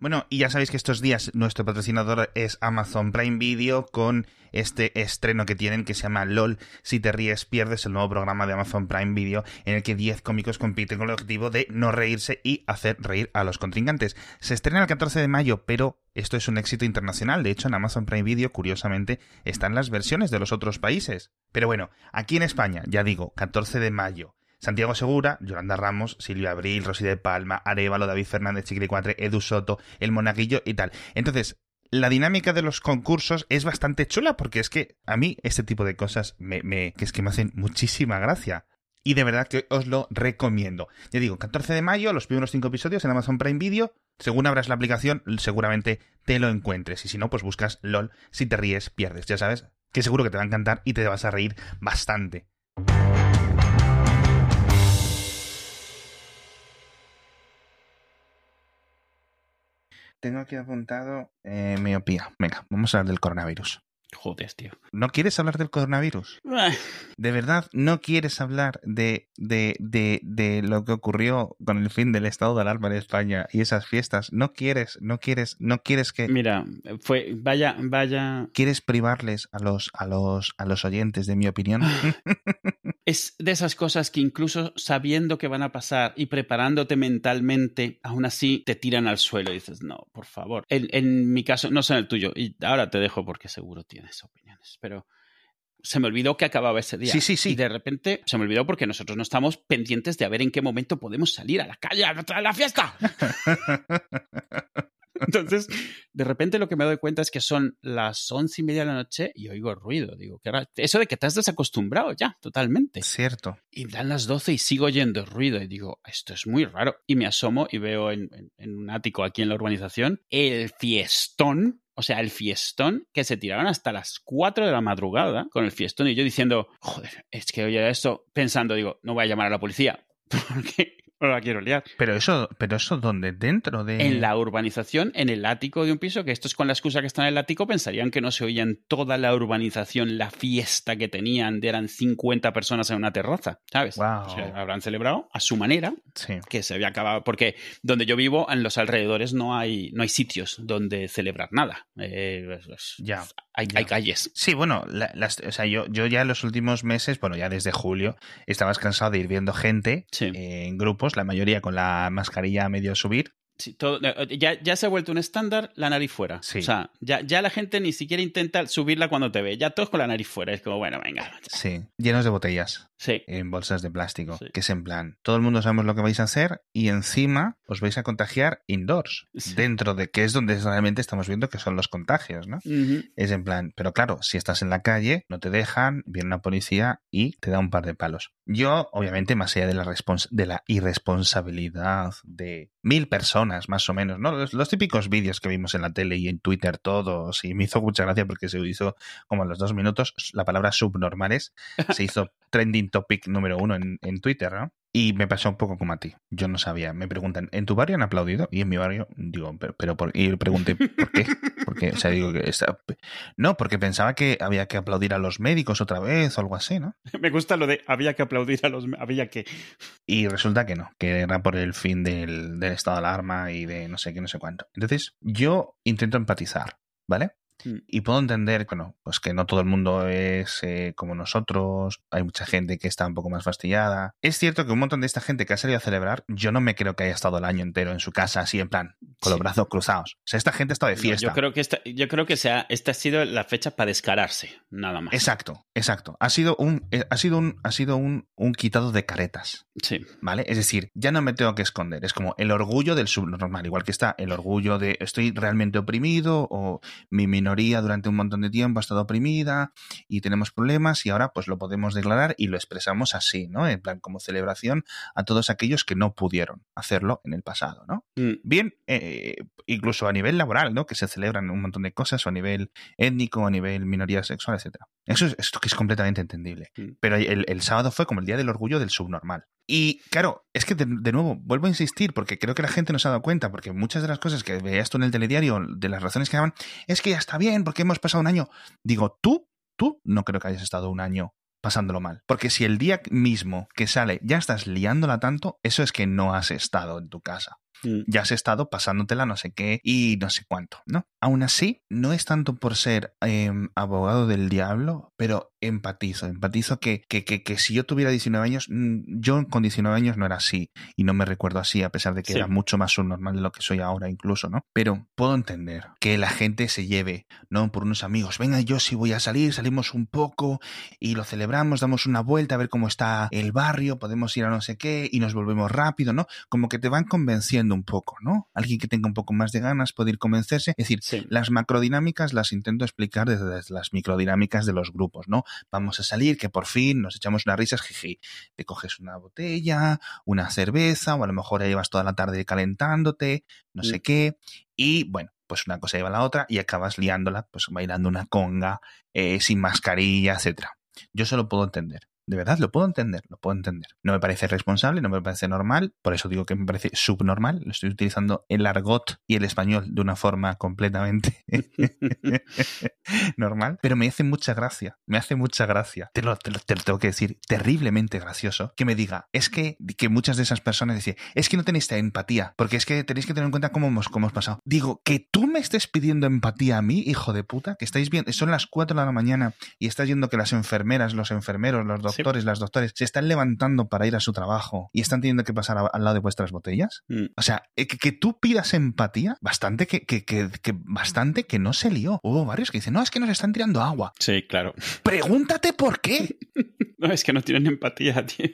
Bueno, y ya sabéis que estos días nuestro patrocinador es Amazon Prime Video con este estreno que tienen que se llama LOL Si te ríes pierdes, el nuevo programa de Amazon Prime Video en el que 10 cómicos compiten con el objetivo de no reírse y hacer reír a los contrincantes. Se estrena el 14 de mayo, pero esto es un éxito internacional. De hecho, en Amazon Prime Video, curiosamente, están las versiones de los otros países. Pero bueno, aquí en España, ya digo, 14 de mayo. Santiago Segura, Yolanda Ramos, Silvia Abril, Rosy de Palma, Arevalo, David Fernández, Chiquilicuatre, Edu Soto, El Monaguillo y tal. Entonces, la dinámica de los concursos es bastante chula porque es que a mí este tipo de cosas me, que es que me hacen muchísima gracia. Y de verdad que os lo recomiendo. Ya digo, 14 de mayo, los primeros 5 episodios en Amazon Prime Video. Según abras la aplicación, seguramente te lo encuentres. Y si no, pues buscas LOL. Si te ríes, pierdes. Ya sabes que seguro que te va a encantar y te vas a reír bastante. Tengo aquí apuntado eh, miopía. Venga, vamos a hablar del coronavirus. Joder, tío. ¿No quieres hablar del coronavirus? ¿De verdad no quieres hablar de, de, de, de, lo que ocurrió con el fin del estado de alarma en España y esas fiestas? ¿No quieres, no quieres, no quieres que... Mira, fue, vaya, vaya... ¿Quieres privarles a los, a los, a los oyentes de mi opinión? es de esas cosas que incluso sabiendo que van a pasar y preparándote mentalmente, aún así te tiran al suelo y dices, no, por favor. En, en mi caso, no sé en el tuyo, y ahora te dejo porque seguro tienes opiniones, pero se me olvidó que acababa ese día. Sí, sí, sí. Y de repente se me olvidó porque nosotros no estamos pendientes de a ver en qué momento podemos salir a la calle a la fiesta. Entonces, de repente lo que me doy cuenta es que son las once y media de la noche y oigo ruido. Digo, que eso de que te has desacostumbrado ya, totalmente. Cierto. Y dan las doce y sigo oyendo ruido y digo, esto es muy raro. Y me asomo y veo en, en, en un ático aquí en la urbanización el fiestón o sea, el fiestón que se tiraron hasta las 4 de la madrugada con el fiestón y yo diciendo, joder, es que oye esto, pensando, digo, no voy a llamar a la policía porque no la quiero liar. Pero eso, pero eso ¿dónde? Dentro de. En la urbanización, en el ático de un piso, que esto es con la excusa que está en el ático, pensarían que no se oía en toda la urbanización la fiesta que tenían, de eran 50 personas en una terraza, ¿sabes? Wow. O sea, habrán celebrado a su manera, Sí. que se había acabado. Porque donde yo vivo, en los alrededores, no hay, no hay sitios donde celebrar nada. Eh, Ya. Hay, calles. Sí, bueno, la- las, o sea, yo, yo ya en los últimos meses, bueno, ya desde julio, estabas cansado de ir viendo gente Sí. eh, en grupos, la mayoría con la mascarilla a medio subir. Sí, todo- eh, ya, ya se ha vuelto un estándar la nariz fuera. Sí. O sea, ya, ya la gente ni siquiera intenta subirla cuando te ve. Ya todos con la nariz fuera. Es como, bueno, venga. Sí, llenos de botellas Sí. en bolsas de plástico, Sí. que es en plan, todo el mundo sabemos lo que vais a hacer y encima os vais a contagiar indoors, dentro de que es donde realmente estamos viendo que son los contagios, ¿no? Es en plan, pero claro, si estás en la calle, no te dejan, viene una policía y te da un par de palos. Yo, obviamente, más allá de la, de la irresponsabilidad de mil personas, más o menos, ¿no? Los, los típicos vídeos que vimos en la tele y en Twitter todos, y me hizo mucha gracia porque se hizo como a los dos minutos la palabra subnormales, se hizo trending topic número uno en, en Twitter, ¿no? Y me pasó un poco como a ti. Yo no sabía. Me preguntan, ¿en tu barrio han aplaudido? Y en mi barrio, digo, pero, pero por... y pregunté, ¿por qué? Porque, o sea, digo que está... No, porque pensaba que había que aplaudir a los médicos otra vez o algo así, ¿no? Me gusta lo de había que aplaudir a los. Había que. Y resulta que no, que era por el fin del, del estado de alarma y de no sé qué, no sé cuánto. Entonces, yo intento empatizar, ¿vale? Mm. Y puedo entender que no, pues que no todo el mundo es eh, como nosotros, hay mucha gente que está un poco más fastidiada. Es cierto que un montón de esta gente que ha salido a celebrar, yo no me creo que haya estado el año entero en su casa así en plan, con los Sí. brazos cruzados. O sea, esta gente estado de fiesta. yo creo que esta, yo creo que sea, esta ha sido la fecha para descararse, nada más. Exacto, exacto. Ha sido un, eh, ha sido un, ha sido un, un quitado de caretas. Sí. ¿Vale? Es decir, ya no me tengo que esconder. Es como el orgullo del subnormal, igual que está el orgullo de estoy realmente oprimido o mi minoría durante un montón de tiempo ha estado oprimida y tenemos problemas y ahora pues lo podemos declarar y lo expresamos así, ¿no? En plan como celebración a todos aquellos que no pudieron hacerlo en el pasado, ¿no? Mm, Bien, eh, incluso a nivel laboral, ¿no? Que se celebran un montón de cosas, o a nivel étnico, a nivel minoría sexual, etcétera. Eso es, esto que es completamente entendible. Mm. Pero el, el sábado fue como el día del orgullo del subnormal. Y claro, es que de, de nuevo, vuelvo a insistir, porque creo que la gente no se ha dado cuenta, porque muchas de las cosas que veías tú en el telediario, de las razones que daban, es que ya está bien, porque hemos pasado un año. Digo, tú, tú no creo que hayas estado un año pasándolo mal. Porque si el día mismo que sale ya estás liándola tanto, eso es que no has estado en tu casa. Mm. ya has estado pasándotela no sé qué y no sé cuánto, ¿no? Aún así, no es tanto por ser em, abogado del diablo, pero empatizo, empatizo que, que, que, que si yo tuviera 19 años, mm, yo con 19 años no era así y no me recuerdo así, a pesar de que Sí. era mucho más subnormal de lo que soy ahora incluso, ¿no? Pero puedo entender que la gente se lleve, ¿no? Por unos amigos, venga, yo sí voy a salir, salimos un poco y lo celebramos, damos una vuelta a ver cómo está el barrio, podemos ir a no sé qué y nos volvemos rápido, ¿no? Como que te van convenciendo un poco, ¿no? Alguien que tenga un poco más de ganas puede ir convencerse. Es decir, Sí. las macrodinámicas las intento explicar desde las microdinámicas de los grupos, ¿no? Vamos a salir, que por fin nos echamos unas risas, jiji. Te coges una botella, una cerveza, o a lo mejor ya llevas toda la tarde calentándote, no sé qué. Y bueno, pues una cosa lleva a la otra y acabas liándola, pues bailando una conga, eh, sin mascarilla, etcétera. Yo eso lo puedo entender. De verdad, lo puedo entender, lo puedo entender. No me parece responsable, no me parece normal, por eso digo que me parece subnormal. Lo estoy utilizando el argot y el español de una forma completamente normal, pero me hace mucha gracia, me hace mucha gracia. Te lo, te lo- te tengo que decir, terriblemente gracioso, que me diga, es que, que muchas de esas personas dicen, es que no tenéis empatía, porque es que tenéis que tener en cuenta cómo hemos, cómo hemos pasado. Digo, que tú me estés pidiendo empatía a mí, hijo de puta, que estáis viendo, son las 4 de la mañana y estás viendo que las enfermeras, los enfermeros, los doctores, las doctores, se están levantando para ir a su trabajo y están teniendo que pasar a- al lado de vuestras botellas. Mm. O sea, eh, que, que tú pidas empatía, bastante que, que, que, que- bastante que no se lió. Hubo varios que dicen, no, es que nos están tirando agua. Sí, claro. Pregúntate por qué. No, es que no tienen empatía, tío.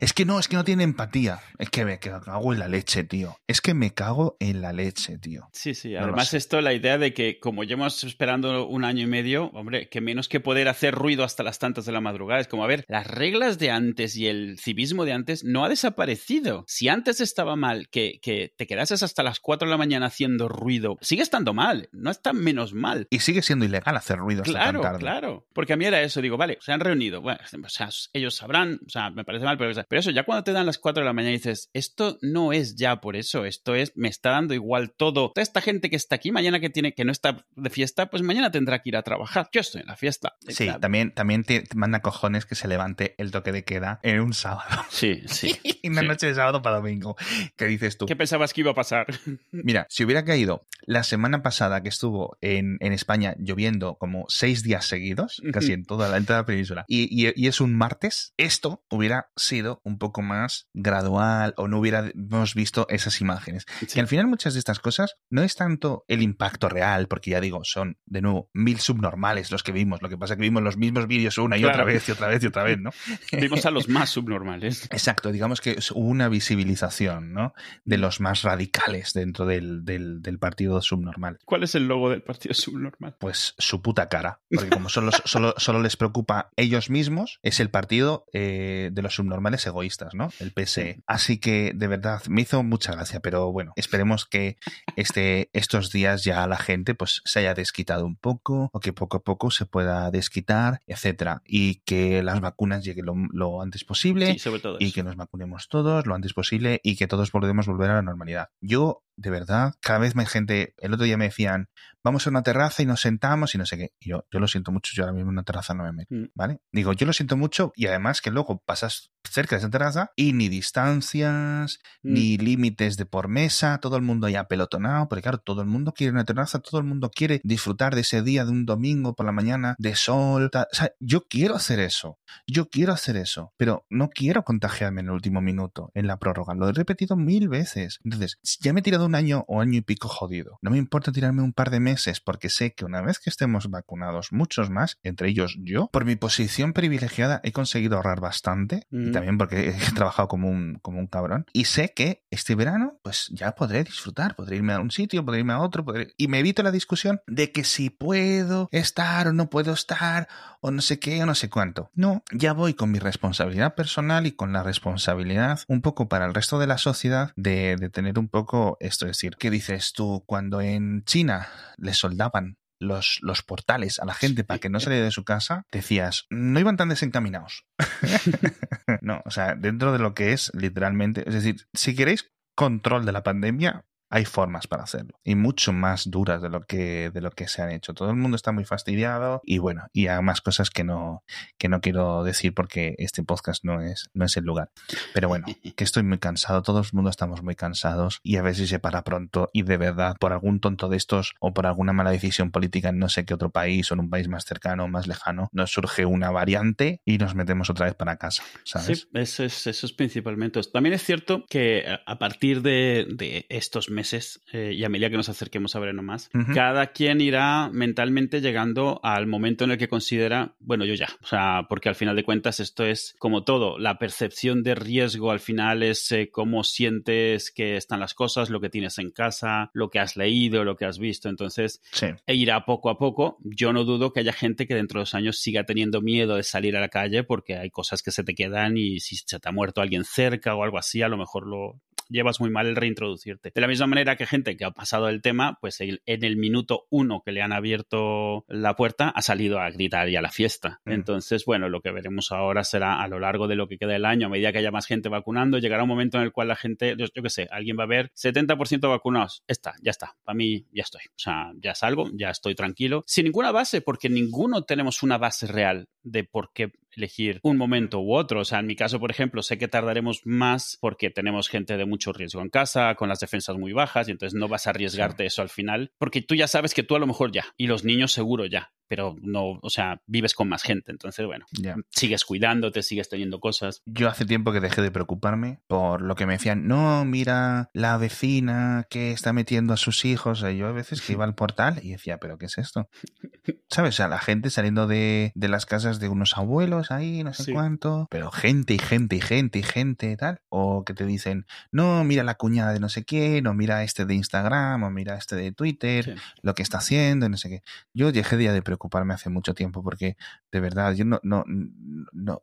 Es que no, es que no tiene empatía. Es que me cago en la leche, tío. Es que me cago en la leche, tío. Sí, sí. No Además, esto, la idea de que como llevamos esperando un año y medio, hombre, que menos que poder hacer ruido hasta las tantas de la madrugada. Es como, a ver, las reglas de antes y el civismo de antes no ha desaparecido. Si antes estaba mal que, que te quedases hasta las 4 de la mañana haciendo ruido, sigue estando mal. No está menos mal. Y sigue siendo ilegal hacer ruido hasta Claro, tan tarde. claro. Porque a mí era eso, digo, vale, se han reunido, bueno, o sea, ellos sabrán, o sea, me parece mal, pero, pero eso, ya cuando te dan las 4 de la mañana y dices, esto no es ya por eso, esto es, me está dando igual todo. Toda esta gente que está aquí, mañana que tiene, que no está de fiesta, pues mañana tendrá que ir a trabajar. Yo estoy en la fiesta. Sí, también, también te, te manda cojones que se levante el toque de queda en un sábado. Sí, sí. y una Sí. noche de sábado para domingo. ¿Qué dices tú? ¿Qué pensabas que iba a pasar? Mira, si hubiera caído la semana pasada que estuvo en, en España lloviendo como seis días seguidos, casi en toda la, península, y, y- y es un martes, esto hubiera sido un poco más gradual o no hubiéramos visto esas imágenes. Sí. Y al final muchas de estas cosas no es tanto el impacto real, porque ya digo, son de nuevo mil subnormales los que vimos, lo que pasa es que vimos los mismos vídeos una y Claro. otra vez y otra vez y otra vez, ¿no? Vimos a los más subnormales. Exacto, digamos que es una visibilización, ¿no? De los más radicales dentro del, del, del partido subnormal. ¿Cuál es el logo del partido subnormal? Pues su puta cara. Porque como solo, solo, solo les preocupa ellos mismos, es el partido eh, de los subnormales egoístas, ¿no? El PSE. Así que, de verdad, me hizo mucha gracia, pero bueno, esperemos que este, estos días ya la gente pues se haya desquitado un poco, o que poco a poco se pueda desquitar, etcétera. Y que las vacunas lleguen lo, lo antes posible Sí, sobre todo y que nos vacunemos todos lo antes posible y que todos podemos volver a la normalidad. Yo, de verdad, cada vez más gente, el otro día me decían, vamos a una terraza y nos sentamos y no sé qué. Y yo, yo lo siento mucho, yo ahora mismo en una terraza no me meto, Mm. ¿vale? Digo, yo lo siento mucho y además que luego pasas cerca de esa terraza y ni distancias, Mm. ni límites de por mesa, todo el mundo ya pelotonado, porque claro, todo el mundo quiere una terraza, todo el mundo quiere disfrutar de ese día de un domingo por la mañana, de sol, tal. o sea, yo quiero hacer eso, yo quiero hacer eso, pero no quiero contagiarme en el último minuto, en la prórroga, lo he repetido mil veces. Entonces, ya me he tirado un año o año y pico jodido, no me importa tirarme un par de meses, porque sé que una vez que estemos vacunados, muchos más, entre ellos yo, por mi posición privilegiada he conseguido ahorrar bastante, y Mm. también porque he trabajado como un, como un cabrón, y sé que este verano, pues ya podré disfrutar, podré irme a un sitio, podré irme a otro, podré... y me evito la discusión de que si puedo estar o no puedo estar, o no sé qué, o no sé cuánto. No, ya voy con mi responsabilidad personal y con la responsabilidad un poco para el resto de la sociedad de, de tener un poco esto, es decir, ¿qué dices tú cuando en China le soldaban los, los portales a la gente para que no saliera de su casa, decías, no iban tan desencaminados. no, o sea, dentro de lo que es literalmente, es decir, si queréis control de la pandemia, hay formas para hacerlo y mucho más duras de lo que de lo que se han hecho. Todo el mundo está muy fastidiado y bueno, y hay más cosas que no que no quiero decir porque este podcast no es no es el lugar. Pero bueno, que estoy muy cansado, todo el mundo estamos muy cansados y a ver si se para pronto y de verdad por algún tonto de estos o por alguna mala decisión política en no sé qué otro país o en un país más cercano o más lejano nos surge una variante y nos metemos otra vez para casa, ¿sabes? Sí, eso es, eso es principalmente. También es cierto que a partir de, de estos meses eh, y a medida que nos acerquemos a verano más, cada quien irá mentalmente llegando al momento en el que considera, bueno, yo ya, o sea, porque al final de cuentas esto es como todo, la percepción de riesgo al final es eh, cómo sientes que están las cosas, lo que tienes en casa, lo que has leído, lo que has visto, entonces e irá poco a poco. Yo no dudo que haya gente que dentro de dos años siga teniendo miedo de salir a la calle porque hay cosas que se te quedan y si se te ha muerto alguien cerca o algo así, a lo mejor lo, llevas muy mal el reintroducirte. De la misma manera que gente que ha pasado el tema, pues en el minuto uno que le han abierto la puerta ha salido a gritar y a la fiesta. Mm. Entonces, bueno, lo que veremos ahora será a lo largo de lo que queda del año, a medida que haya más gente vacunando, llegará un momento en el cual la gente, yo, qué sé, alguien va a ver 70% vacunados. Está, ya está. Para mí ya estoy. O sea, ya salgo, ya estoy tranquilo. Sin ninguna base, porque ninguno tenemos una base real de por qué elegir un momento u otro. O sea, en mi caso, por ejemplo, sé que tardaremos más porque tenemos gente de mucho riesgo en casa, con las defensas muy bajas, y entonces no vas a arriesgarte eso al final, porque tú ya sabes que tú a lo mejor ya, y los niños seguro ya, pero no, o sea, vives con más gente. Entonces, bueno, sigues cuidándote, sigues teniendo cosas. Yo hace tiempo que dejé de preocuparme por lo que me decían, no, mira la vecina que está metiendo a sus hijos. yo a veces que iba al portal y decía, pero ¿qué es esto? ¿Sabes? O sea, la gente saliendo de, de las casas de unos abuelos ahí, no sé cuánto, pero gente y gente y gente y gente y tal. O que te dicen, no, mira la cuñada de no sé quién, o mira este de Instagram, o mira este de Twitter, lo que está haciendo, no sé qué. Yo dejé de preocuparme hace mucho tiempo porque de verdad yo no, no, no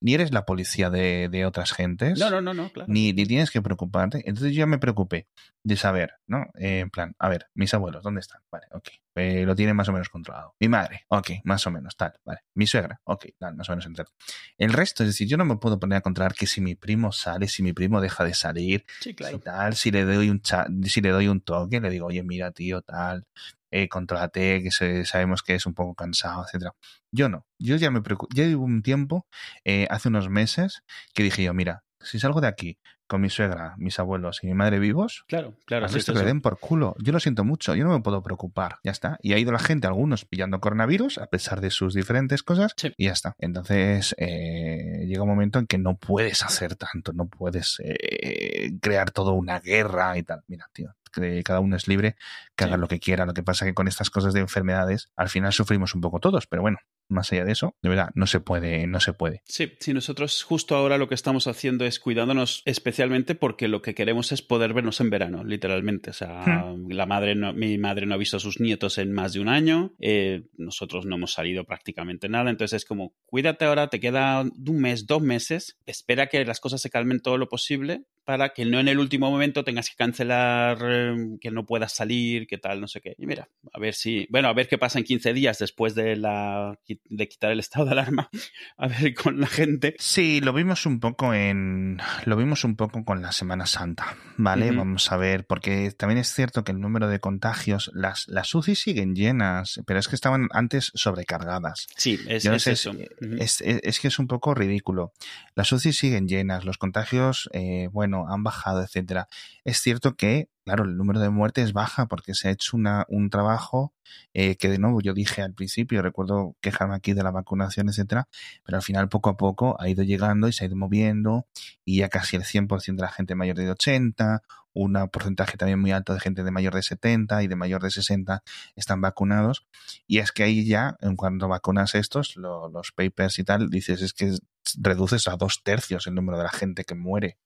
ni eres la policía de, de otras gentes. No, no, no, no claro. Ni, ni, tienes que preocuparte. Entonces yo ya me preocupé de saber, ¿no? Eh, en plan, a ver, mis abuelos, ¿dónde están? Vale, ok. Eh, lo tienen más o menos controlado. Mi madre, ok, más o menos, tal, vale. Mi suegra, ok, tal, más o menos entero. El resto, es decir, yo no me puedo poner a controlar que si mi primo sale, si mi primo deja de salir, sí, claro. si tal, si le doy un si le doy un toque, le digo, oye, mira, tío, tal, eh, controlate, que se, sabemos que es un poco cansado, etcétera. Yo no. Yo ya me preocupo. Ya llevo un tiempo, eh, hace unos meses, que dije yo, mira, si salgo de aquí con mi suegra, mis abuelos y mi madre vivos, claro, claro, a que le den por culo. Yo lo siento mucho, yo no me puedo preocupar, ya está. Y ha ido la gente, algunos pillando coronavirus, a pesar de sus diferentes cosas, y ya está. Entonces, eh, llega un momento en que no puedes hacer tanto, no puedes eh, crear toda una guerra y tal. Mira, tío, que cada uno es libre, que haga lo que quiera. Lo que pasa que con estas cosas de enfermedades, al final sufrimos un poco todos, pero bueno, más allá de eso, de verdad, no se puede, no se puede. Sí, sí, nosotros justo ahora lo que estamos haciendo es cuidándonos especialmente porque lo que queremos es poder vernos en verano, literalmente. O sea, hmm. la madre mi madre no ha visto a sus nietos en más de un año, eh, nosotros no hemos salido prácticamente nada, entonces es como, cuídate ahora, te queda un mes, dos meses, espera que las cosas se calmen todo lo posible para que no en el último momento tengas que cancelar, em, que no puedas salir, que tal, no sé qué. Y mira, a ver si, bueno, a ver qué pasa en 15 días después de la de quitar el estado de alarma, a ver con la gente. Sí, lo vimos un poco en lo vimos un poco con la Semana Santa, ¿vale? Vamos a ver, porque también es cierto que el número de contagios, las las UCI siguen llenas, pero es que estaban antes sobrecargadas. Sí, es, eso. Es, es, que es un poco ridículo. Las UCI siguen llenas, los contagios, eh, bueno, han bajado, etcétera. Es cierto que, claro, el número de muertes baja porque se ha hecho una, un trabajo eh, que de nuevo yo dije al principio, recuerdo quejarme aquí de la vacunación, etcétera, pero al final poco a poco ha ido llegando y se ha ido moviendo y ya casi el 100% de la gente mayor de 80, un porcentaje también muy alto de gente de mayor de 70 y de mayor de 60 están vacunados. Y es que ahí ya, en cuanto vacunas estos, los papers y tal, dices es que reduces a dos tercios el número de la gente que muere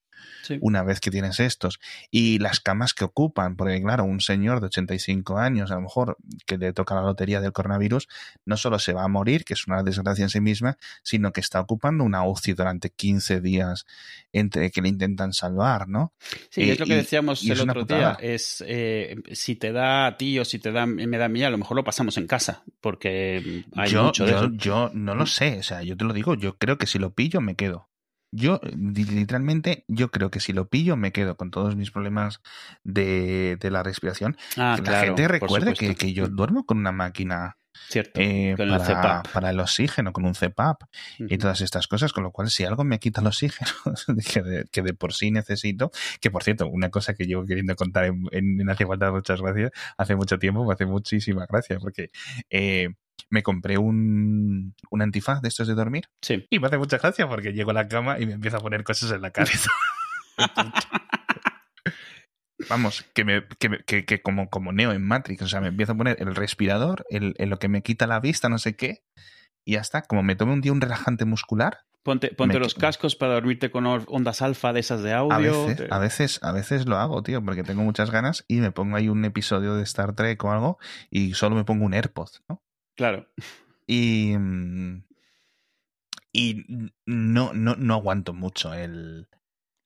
una vez que tienes estos. Y las camas que ocupan, porque claro, un señor de 85 años, a lo mejor que le toca la lotería del coronavirus, no solo se va a morir, que es una desgracia en sí misma, sino que está ocupando una UCI durante 15 días entre que le intentan salvar, ¿no? Sí, es lo que decíamos el otro día, es eh, si te da a ti o si te da, me da a mí, a lo mejor lo pasamos en casa, porque hay yo, mucho de yo, yo no lo sé, o sea, yo te lo digo, yo creo que si lo pillo me quedo. Yo literalmente, yo creo que si lo pillo me quedo con todos mis problemas de, de la respiración. Ah, que claro, la gente recuerde que, que yo duermo con una máquina Cierto. eh, con para, el oxígeno, con un CPAP y todas estas cosas, con lo cual si algo me quita el oxígeno, que de, que de por sí necesito, que por cierto, una cosa que llevo queriendo contar en, en, en Hace Falta Muchas Gracias hace mucho tiempo, me hace muchísima gracia, porque eh, me compré un, un antifaz de estos de dormir Sí. y me hace mucha gracia porque llego a la cama y me empiezo a poner cosas en la cabeza. Vamos, que, me, que, me- que, que como, como Neo en Matrix, o sea, me empiezo a poner el respirador, el, el lo que me quita la vista, no sé qué, y ya está. Como me tome un día un relajante muscular, Ponte, ponte los cascos para dormirte con ondas alfa de esas de audio. a veces, te- a veces, a veces lo hago, tío, porque tengo muchas ganas y me pongo ahí un episodio de Star Trek o algo y solo me pongo un AirPod, ¿no? Claro. Y, mm, y no, no, no aguanto mucho el,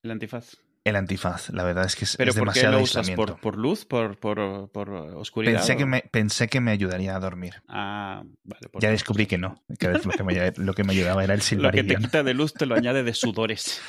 El antifaz. el antifaz. La verdad es que es, ¿Pero es por qué demasiado lo usas? ¿Por, por luz? ¿Por, por, por oscuridad? Pensé que, me, pensé que me ayudaría a dormir. Ah, vale. ya descubrí que no. Que lo que me, lo que me ayudaba era el Lo que te quita de luz te lo añade de sudores.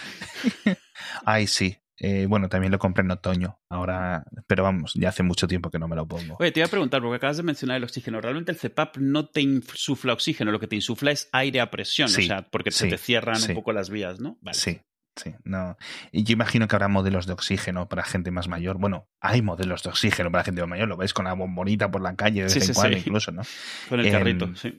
Ay, sí. Eh, bueno, también lo compré en otoño. Ahora, pero vamos, ya hace mucho tiempo que no me lo pongo. Oye, te iba a preguntar, porque acabas de mencionar el oxígeno. Realmente el CPAP no te insufla oxígeno, lo que te insufla es aire a presión. Sí, o sea, porque se te cierran sí. un poco las vías, ¿no? Vale. Sí, sí. No. Y yo imagino que habrá modelos de oxígeno para gente más mayor. Bueno, hay modelos de oxígeno para gente más mayor. Lo ves con la bombonita por la calle de vez en cuando, incluso, ¿no? Con el Em, carrito, sí.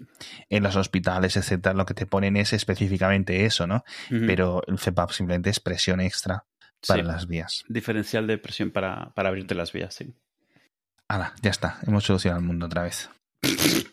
En los hospitales, etcétera, lo que te ponen es específicamente eso, ¿no? Pero el CPAP simplemente es presión extra para Sí. las vías. Diferencial de presión para, para abrirte las vías, sí. Hala, ya está. Hemos solucionado el mundo otra vez.